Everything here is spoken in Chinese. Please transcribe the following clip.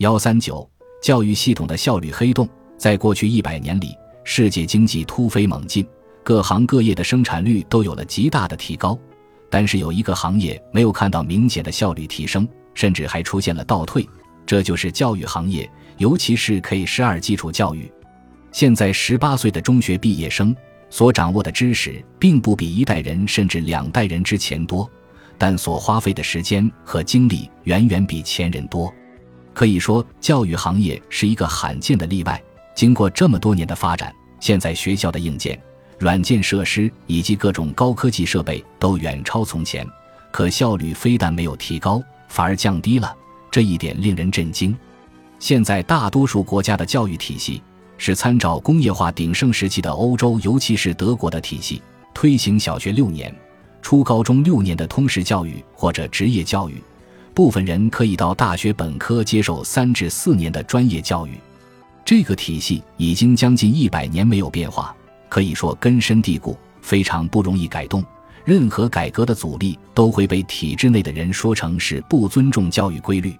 幺三九，教育系统的效率黑洞。在过去一百年里，世界经济突飞猛进，各行各业的生产率都有了极大的提高。但是有一个行业没有看到明显的效率提升，甚至还出现了倒退，这就是教育行业，尤其是 K 十二基础教育。现在十八岁的中学毕业生所掌握的知识，并不比一代人甚至两代人之前多，但所花费的时间和精力远远比前人多。可以说，教育行业是一个罕见的例外。经过这么多年的发展，现在学校的硬件、软件设施以及各种高科技设备都远超从前，可效率非但没有提高，反而降低了，这一点令人震惊。现在大多数国家的教育体系是参照工业化鼎盛时期的欧洲，尤其是德国的体系，推行小学六年、初高中六年的通识教育或者职业教育，部分人可以到大学本科接受三至四年的专业教育。这个体系已经将近一百年没有变化，可以说根深蒂固，非常不容易改动。任何改革的阻力都会被体制内的人说成是不尊重教育规律。